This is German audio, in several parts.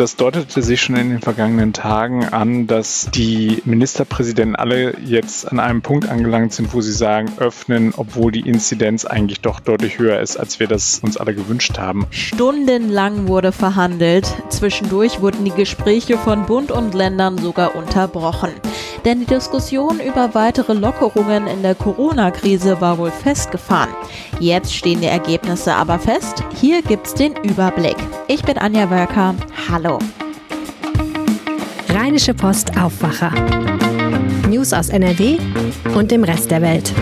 das deutete sich schon in den vergangenen Tagen an, dass die Ministerpräsidenten alle jetzt an einem Punkt angelangt sind, wo sie sagen, öffnen, obwohl die Inzidenz eigentlich doch deutlich höher ist, als wir das uns alle gewünscht haben. Stundenlang wurde verhandelt. Zwischendurch wurden die Gespräche von Bund und Ländern sogar unterbrochen. Denn die Diskussion über weitere Lockerungen in der Corona-Krise war wohl festgefahren. Jetzt stehen die Ergebnisse aber fest. Hier gibt's den Überblick. Ich bin Anja Wölker. Hallo. Rheinische Post Aufwacher. News aus NRW und dem Rest der Welt.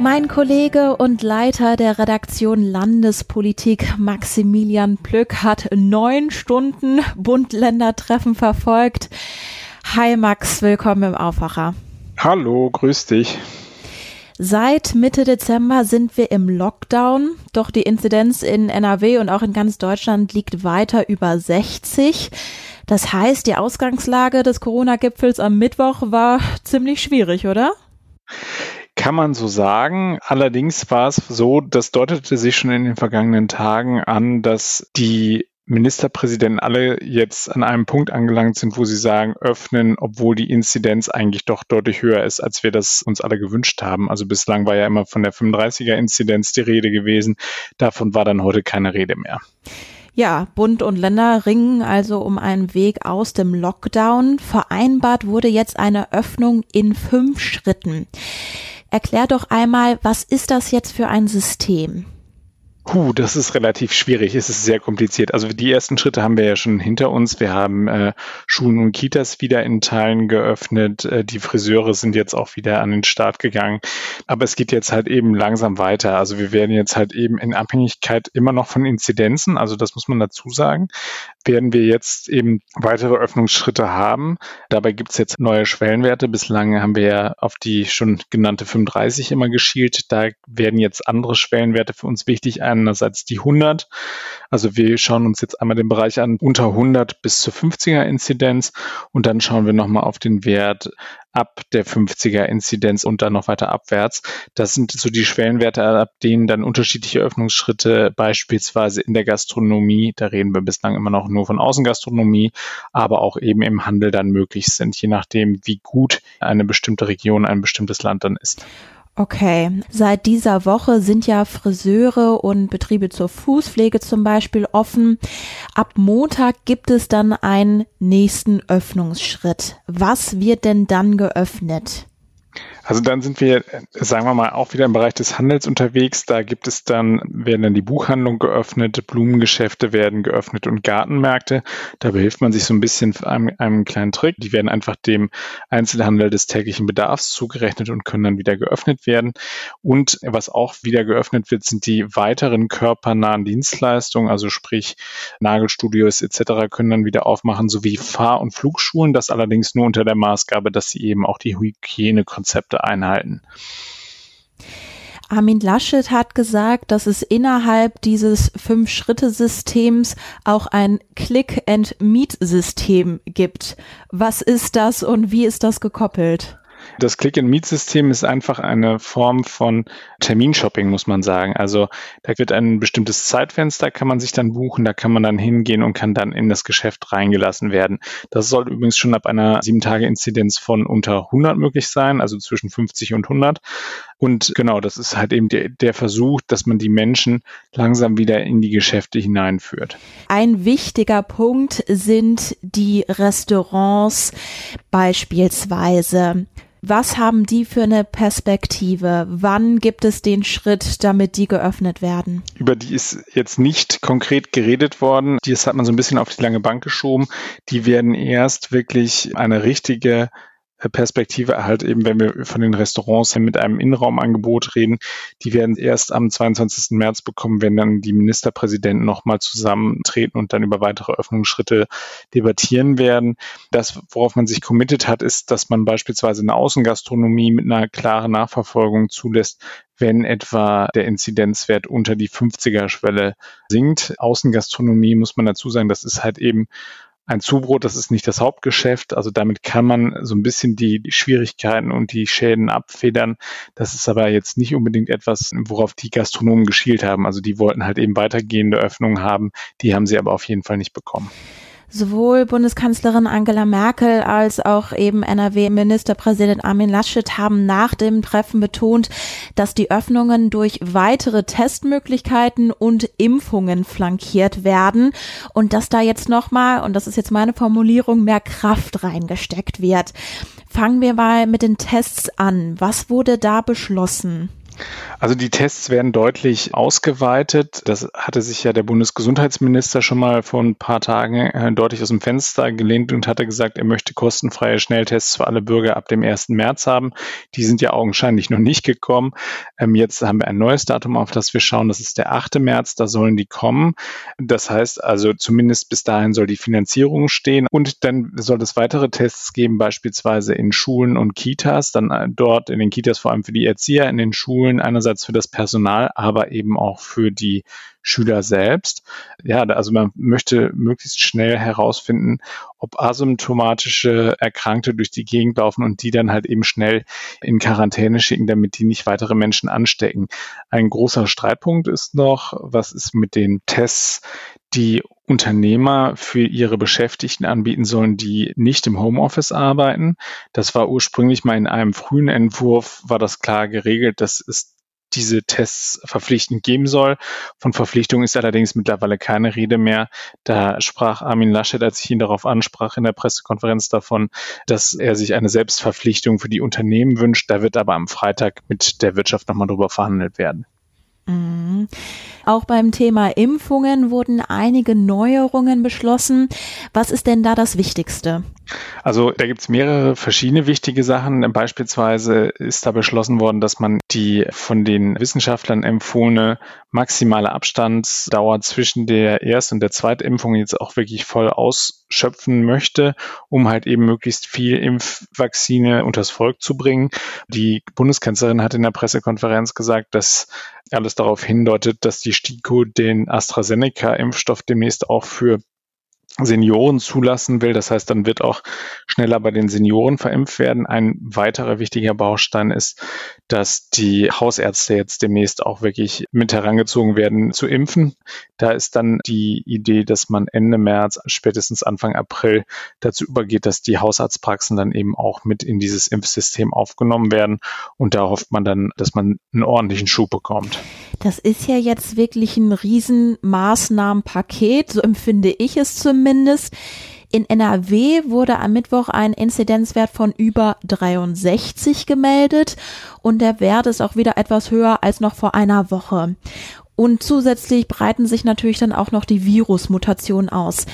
Mein Kollege und Leiter der Redaktion Landespolitik Maximilian Plück hat neun Stunden Bund-Länder-Treffen verfolgt. Hi Max, willkommen im Aufwacher. Hallo, grüß dich. Seit Mitte Dezember sind wir im Lockdown, doch die Inzidenz in NRW und auch in ganz Deutschland liegt weiter über 60. Das heißt, die Ausgangslage des Corona-Gipfels am Mittwoch war ziemlich schwierig, oder? Kann man so sagen. Allerdings war es so, das deutete sich schon in den vergangenen Tagen an, dass die Ministerpräsidenten alle jetzt an einem Punkt angelangt sind, wo sie sagen, öffnen, obwohl die Inzidenz eigentlich doch deutlich höher ist, als wir das uns alle gewünscht haben. Also bislang war ja immer von der 35er Inzidenz die Rede gewesen. Davon war dann heute keine Rede mehr. Ja, Bund und Länder ringen also um einen Weg aus dem Lockdown. Vereinbart wurde jetzt eine Öffnung in fünf Schritten. Erklär doch einmal, was ist das jetzt für ein System? Puh, das ist relativ schwierig. Es ist sehr kompliziert. Also die ersten Schritte haben wir ja schon hinter uns. Wir haben äh, Schulen und Kitas wieder in Teilen geöffnet. Äh, die Friseure sind jetzt auch wieder an den Start gegangen. Aber es geht jetzt halt eben langsam weiter. Also wir werden jetzt halt eben in Abhängigkeit immer noch von Inzidenzen, also das muss man dazu sagen, werden wir jetzt eben weitere Öffnungsschritte haben. Dabei gibt es jetzt neue Schwellenwerte. Bislang haben wir ja auf die schon genannte 35 immer geschielt. Da werden jetzt andere Schwellenwerte für uns wichtig einerseits die 100. Also wir schauen uns jetzt einmal den Bereich an unter 100 bis zur 50er Inzidenz und dann schauen wir nochmal auf den Wert ab der 50er Inzidenz und dann noch weiter abwärts. Das sind so die Schwellenwerte, ab denen dann unterschiedliche Öffnungsschritte beispielsweise in der Gastronomie, da reden wir bislang immer noch nur von Außengastronomie, aber auch eben im Handel dann möglich sind, je nachdem, wie gut eine bestimmte Region, ein bestimmtes Land dann ist. Okay, seit dieser Woche sind ja Friseure und Betriebe zur Fußpflege zum Beispiel offen. Ab Montag gibt es dann einen nächsten Öffnungsschritt. Was wird denn dann geöffnet? Also dann sind wir, sagen wir mal, auch wieder im Bereich des Handels unterwegs. Da gibt es dann, werden dann die Buchhandlung geöffnet, Blumengeschäfte werden geöffnet und Gartenmärkte. Da behilft man sich so ein bisschen einem, einem kleinen Trick. Die werden einfach dem Einzelhandel des täglichen Bedarfs zugerechnet und können dann wieder geöffnet werden. Und was auch wieder geöffnet wird, sind die weiteren körpernahen Dienstleistungen, also sprich Nagelstudios etc. können dann wieder aufmachen, sowie Fahr- und Flugschulen. Das allerdings nur unter der Maßgabe, dass sie eben auch die Hygienekonzepte einhalten. Armin Laschet hat gesagt, dass es innerhalb dieses Fünf-Schritte-Systems auch ein Click-and-Meet-System gibt. Was ist das und wie ist das gekoppelt? Das Click-and-Meet-System ist einfach eine Form von Terminshopping, muss man sagen. Also da wird ein bestimmtes Zeitfenster, kann man sich dann buchen, da kann man dann hingehen und kann dann in das Geschäft reingelassen werden. Das soll übrigens schon ab einer 7-Tage-Inzidenz von unter 100 möglich sein, also zwischen 50 und 100. Und genau, das ist halt eben der, der, Versuch, dass man die Menschen langsam wieder in die Geschäfte hineinführt. Ein wichtiger Punkt sind die Restaurants beispielsweise. Was haben die für eine Perspektive? Wann gibt es den Schritt, damit die geöffnet werden? Über die ist jetzt nicht konkret geredet worden. Das hat man so ein bisschen auf die lange Bank geschoben. Die werden erst wirklich eine richtige Perspektive halt eben, wenn wir von den Restaurants mit einem Innenraumangebot reden, die werden erst am 22. März bekommen, wenn dann die Ministerpräsidenten nochmal zusammentreten und dann über weitere Öffnungsschritte debattieren werden. Das, worauf man sich committed hat, ist, dass man beispielsweise eine Außengastronomie mit einer klaren Nachverfolgung zulässt, wenn etwa der Inzidenzwert unter die 50er-Schwelle sinkt. Außengastronomie muss man dazu sagen, das ist halt eben ein Zubrot, das ist nicht das Hauptgeschäft. Also damit kann man so ein bisschen die Schwierigkeiten und die Schäden abfedern. Das ist aber jetzt nicht unbedingt etwas, worauf die Gastronomen geschielt haben. Also die wollten halt eben weitergehende Öffnungen haben. Die haben sie aber auf jeden Fall nicht bekommen. Sowohl Bundeskanzlerin Angela Merkel als auch eben NRW-Ministerpräsident Armin Laschet haben nach dem Treffen betont, dass die Öffnungen durch weitere Testmöglichkeiten und Impfungen flankiert werden und dass da jetzt nochmal, und das ist jetzt meine Formulierung, mehr Kraft reingesteckt wird. Fangen wir mal mit den Tests an. Was wurde da beschlossen? Also die Tests werden deutlich ausgeweitet. Das hatte sich ja der Bundesgesundheitsminister schon mal vor ein paar Tagen äh, deutlich aus dem Fenster gelehnt und hatte gesagt, er möchte kostenfreie Schnelltests für alle Bürger ab dem 1. März haben. Die sind ja augenscheinlich noch nicht gekommen. Ähm, jetzt haben wir ein neues Datum, auf das wir schauen. Das ist der 8. März. Da sollen die kommen. Das heißt also, zumindest bis dahin soll die Finanzierung stehen. Und dann soll es weitere Tests geben, beispielsweise in Schulen und Kitas. Dann äh, dort in den Kitas vor allem für die Erzieher, in den Schulen einerseits einerseits für das Personal, aber eben auch für die Schüler selbst. Ja, also man möchte möglichst schnell herausfinden, ob asymptomatische Erkrankte durch die Gegend laufen und die dann halt eben schnell in Quarantäne schicken, damit die nicht weitere Menschen anstecken. Ein großer Streitpunkt ist noch, was ist mit den Tests, die Unternehmer für ihre Beschäftigten anbieten sollen, die nicht im Homeoffice arbeiten. Das war ursprünglich mal in einem frühen Entwurf, war das klar geregelt. Das ist diese Tests verpflichtend geben soll. Von Verpflichtung ist allerdings mittlerweile keine Rede mehr. Da sprach Armin Laschet, als ich ihn darauf ansprach in der Pressekonferenz davon, dass er sich eine Selbstverpflichtung für die Unternehmen wünscht. Da wird aber am Freitag mit der Wirtschaft nochmal drüber verhandelt werden. Mhm. Auch beim Thema Impfungen wurden einige Neuerungen beschlossen. Was ist denn da das Wichtigste? Also da gibt es mehrere verschiedene wichtige Sachen. Beispielsweise ist da beschlossen worden, dass man die von den Wissenschaftlern empfohlene maximale Abstandsdauer zwischen der Erst- und der Zweitimpfung jetzt auch wirklich voll ausschöpfen möchte, um halt eben möglichst viel Impfvaccine unters Volk zu bringen. Die Bundeskanzlerin hat in der Pressekonferenz gesagt, dass alles darauf hindeutet, dass die STIKO den AstraZeneca-Impfstoff demnächst auch für Senioren zulassen will. Das heißt, dann wird auch schneller bei den Senioren verimpft werden. Ein weiterer wichtiger Baustein ist, dass die Hausärzte jetzt demnächst auch wirklich mit herangezogen werden zu impfen. Da ist dann die Idee, dass man Ende März, spätestens Anfang April dazu übergeht, dass die Hausarztpraxen dann eben auch mit in dieses Impfsystem aufgenommen werden. Und da hofft man dann, dass man einen ordentlichen Schub bekommt. Das ist ja jetzt wirklich ein Riesenmaßnahmenpaket, so empfinde ich es zumindest. In NRW wurde am Mittwoch ein Inzidenzwert von über 63 gemeldet und der Wert ist auch wieder etwas höher als noch vor einer Woche. Und zusätzlich breiten sich natürlich dann auch noch die Virusmutationen aus.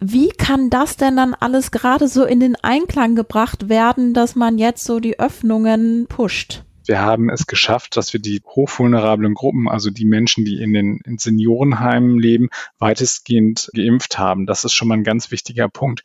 Wie kann das denn dann alles gerade so in den Einklang gebracht werden, dass man jetzt so die Öffnungen pusht? Wir haben es geschafft, dass wir die hochvulnerablen Gruppen, also die Menschen, die in den in Seniorenheimen leben, weitestgehend geimpft haben. Das ist schon mal ein ganz wichtiger Punkt.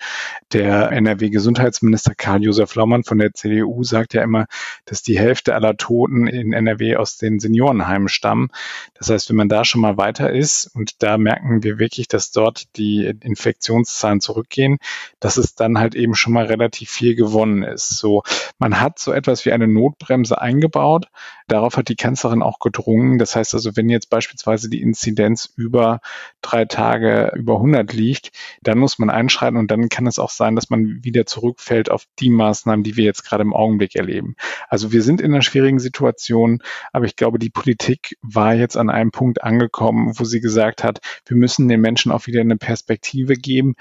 Der NRW-Gesundheitsminister Karl-Josef Laumann von der CDU sagt ja immer, dass die Hälfte aller Toten in NRW aus den Seniorenheimen stammen. Das heißt, wenn man da schon mal weiter ist und da merken wir wirklich, dass dort die Infektionszahlen zurückgehen, dass es dann halt eben schon mal relativ viel gewonnen ist. So, man hat so etwas wie eine Notbremse eingebaut eingebaut. Darauf hat die Kanzlerin auch gedrungen. Das heißt also, wenn jetzt beispielsweise die Inzidenz über drei Tage über 100 liegt, dann muss man einschreiten und dann kann es auch sein, dass man wieder zurückfällt auf die Maßnahmen, die wir jetzt gerade im Augenblick erleben. Also wir sind in einer schwierigen Situation, aber ich glaube, die Politik war jetzt an einem Punkt angekommen, wo sie gesagt hat, wir müssen den Menschen auch wieder eine Perspektive geben.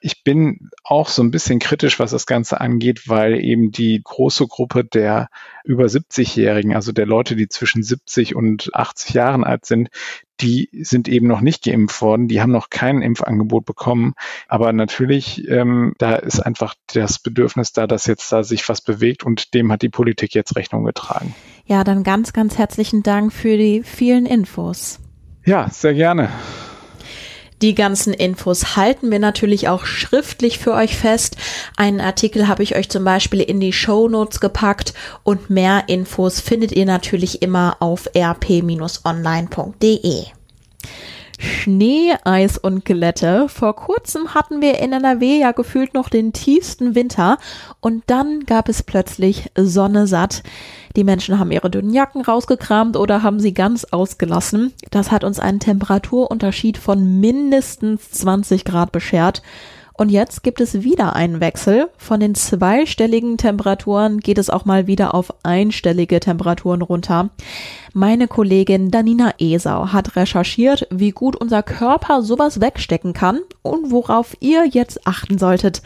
Ich bin auch so ein bisschen kritisch, was das Ganze angeht, weil eben die große Gruppe der über 70-Jährigen, also der Leute, die zwischen 70 und 80 Jahren alt sind, die sind eben noch nicht geimpft worden, die haben noch kein Impfangebot bekommen. Aber natürlich, ähm, da ist einfach das Bedürfnis da, dass jetzt da sich was bewegt und dem hat die Politik jetzt Rechnung getragen. Ja, dann ganz, ganz herzlichen Dank für die vielen Infos. Ja, sehr gerne. Die ganzen Infos halten wir natürlich auch schriftlich für euch fest. Einen Artikel habe ich euch zum Beispiel in die Show Notes gepackt und mehr Infos findet ihr natürlich immer auf rp-online.de. Schnee, Eis und Glätte. Vor kurzem hatten wir in NRW ja gefühlt noch den tiefsten Winter und dann gab es plötzlich Sonne satt. Die Menschen haben ihre dünnen Jacken rausgekramt oder haben sie ganz ausgelassen. Das hat uns einen Temperaturunterschied von mindestens 20 Grad beschert. Und jetzt gibt es wieder einen Wechsel. Von den zweistelligen Temperaturen geht es auch mal wieder auf einstellige Temperaturen runter. Meine Kollegin Danina Esau hat recherchiert, wie gut unser Körper sowas wegstecken kann und worauf ihr jetzt achten solltet.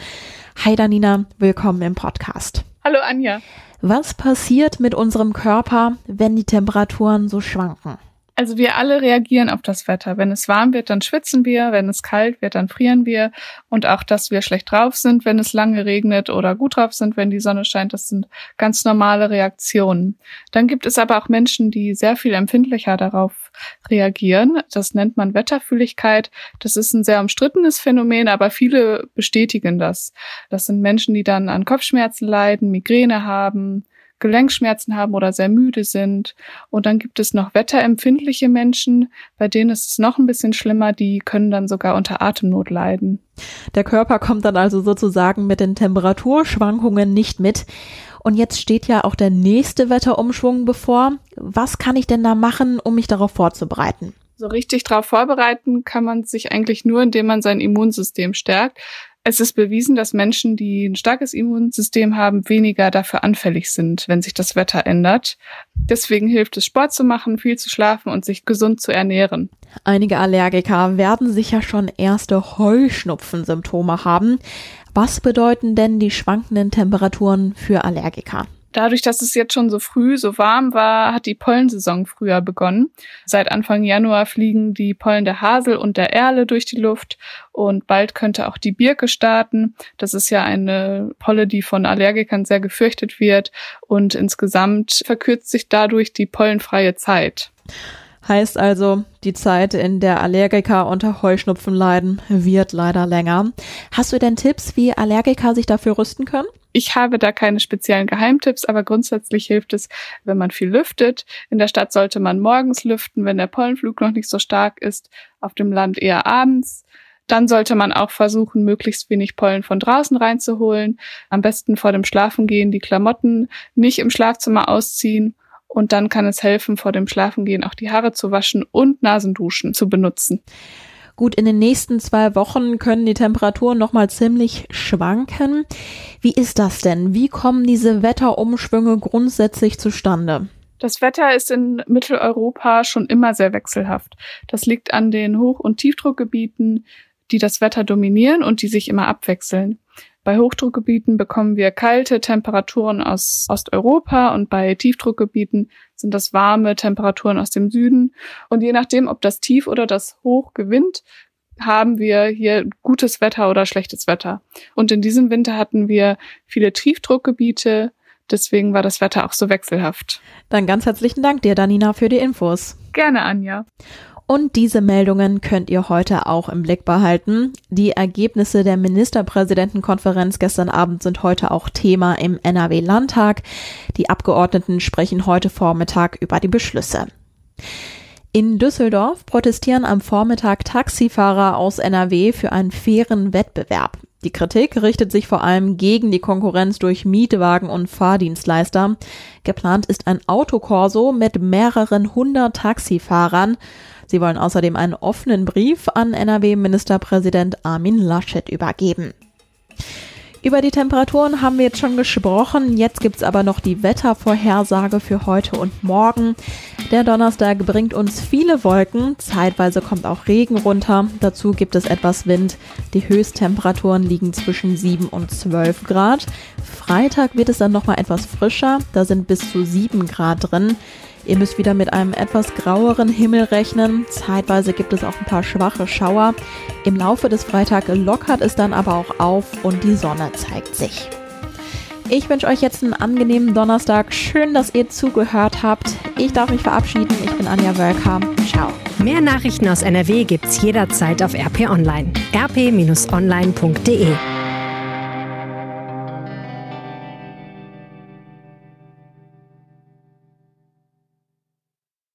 Hi Danina, willkommen im Podcast. Hallo Anja. Was passiert mit unserem Körper, wenn die Temperaturen so schwanken? Also wir alle reagieren auf das Wetter. Wenn es warm wird, dann schwitzen wir. Wenn es kalt wird, dann frieren wir. Und auch, dass wir schlecht drauf sind, wenn es lange regnet oder gut drauf sind, wenn die Sonne scheint, das sind ganz normale Reaktionen. Dann gibt es aber auch Menschen, die sehr viel empfindlicher darauf reagieren. Das nennt man Wetterfühligkeit. Das ist ein sehr umstrittenes Phänomen, aber viele bestätigen das. Das sind Menschen, die dann an Kopfschmerzen leiden, Migräne haben, Gelenkschmerzen haben oder sehr müde sind. Und dann gibt es noch wetterempfindliche Menschen, bei denen ist es noch ein bisschen schlimmer, die können dann sogar unter Atemnot leiden. Der Körper kommt dann also sozusagen mit den Temperaturschwankungen nicht mit. Und jetzt steht ja auch der nächste Wetterumschwung bevor. Was kann ich denn da machen, um mich darauf vorzubereiten? So richtig darauf vorbereiten kann man sich eigentlich nur, indem man sein Immunsystem stärkt. Es ist bewiesen, dass Menschen, die ein starkes Immunsystem haben, weniger dafür anfällig sind, wenn sich das Wetter ändert. Deswegen hilft es, Sport zu machen, viel zu schlafen und sich gesund zu ernähren. Einige Allergiker werden sicher schon erste Heuschnupfensymptome haben. Was bedeuten denn die schwankenden Temperaturen für Allergiker? Dadurch, dass es jetzt schon so früh so warm war, hat die Pollensaison früher begonnen. Seit Anfang Januar fliegen die Pollen der Hasel und der Erle durch die Luft und bald könnte auch die Birke starten. Das ist ja eine Polle, die von Allergikern sehr gefürchtet wird und insgesamt verkürzt sich dadurch die pollenfreie Zeit. Heißt also, die Zeit, in der Allergiker unter Heuschnupfen leiden, wird leider länger. Hast du denn Tipps, wie Allergiker sich dafür rüsten können? Ich habe da keine speziellen Geheimtipps, aber grundsätzlich hilft es, wenn man viel lüftet. In der Stadt sollte man morgens lüften, wenn der Pollenflug noch nicht so stark ist, auf dem Land eher abends. Dann sollte man auch versuchen, möglichst wenig Pollen von draußen reinzuholen. Am besten vor dem Schlafengehen die Klamotten nicht im Schlafzimmer ausziehen. Und dann kann es helfen, vor dem Schlafengehen auch die Haare zu waschen und Nasenduschen zu benutzen. Gut, in den nächsten zwei Wochen können die Temperaturen nochmal ziemlich schwanken. Wie ist das denn? Wie kommen diese Wetterumschwünge grundsätzlich zustande? Das Wetter ist in Mitteleuropa schon immer sehr wechselhaft. Das liegt an den Hoch- und Tiefdruckgebieten, die das Wetter dominieren und die sich immer abwechseln. Bei Hochdruckgebieten bekommen wir kalte Temperaturen aus Osteuropa und bei Tiefdruckgebieten sind das warme Temperaturen aus dem Süden. Und je nachdem, ob das Tief oder das Hoch gewinnt, haben wir hier gutes Wetter oder schlechtes Wetter. Und in diesem Winter hatten wir viele Tiefdruckgebiete. Deswegen war das Wetter auch so wechselhaft. Dann ganz herzlichen Dank dir, Danina, für die Infos. Gerne, Anja. Und diese Meldungen könnt ihr heute auch im Blick behalten. Die Ergebnisse der Ministerpräsidentenkonferenz gestern Abend sind heute auch Thema im NRW-Landtag. Die Abgeordneten sprechen heute Vormittag über die Beschlüsse. In Düsseldorf protestieren am Vormittag Taxifahrer aus NRW für einen fairen Wettbewerb. Die Kritik richtet sich vor allem gegen die Konkurrenz durch Mietwagen und Fahrdienstleister. Geplant ist ein Autokorso mit mehreren hundert Taxifahrern. Sie wollen außerdem einen offenen Brief an NRW-Ministerpräsident Armin Laschet übergeben. Über die Temperaturen haben wir jetzt schon gesprochen. Jetzt gibt's aber noch die Wettervorhersage für heute und morgen. Der Donnerstag bringt uns viele Wolken. Zeitweise kommt auch Regen runter. Dazu gibt es etwas Wind. Die Höchsttemperaturen liegen zwischen 7 und 12 Grad. Freitag wird es dann nochmal etwas frischer. Da sind bis zu 7 Grad drin. Ihr müsst wieder mit einem etwas graueren Himmel rechnen. Zeitweise gibt es auch ein paar schwache Schauer. Im Laufe des Freitags lockert es dann aber auch auf und die Sonne zeigt sich. Ich wünsche euch jetzt einen angenehmen Donnerstag. Schön, dass ihr zugehört habt. Ich darf mich verabschieden. Ich bin Anja Wölker. Ciao. Mehr Nachrichten aus NRW gibt's jederzeit auf RP Online. rp-online.de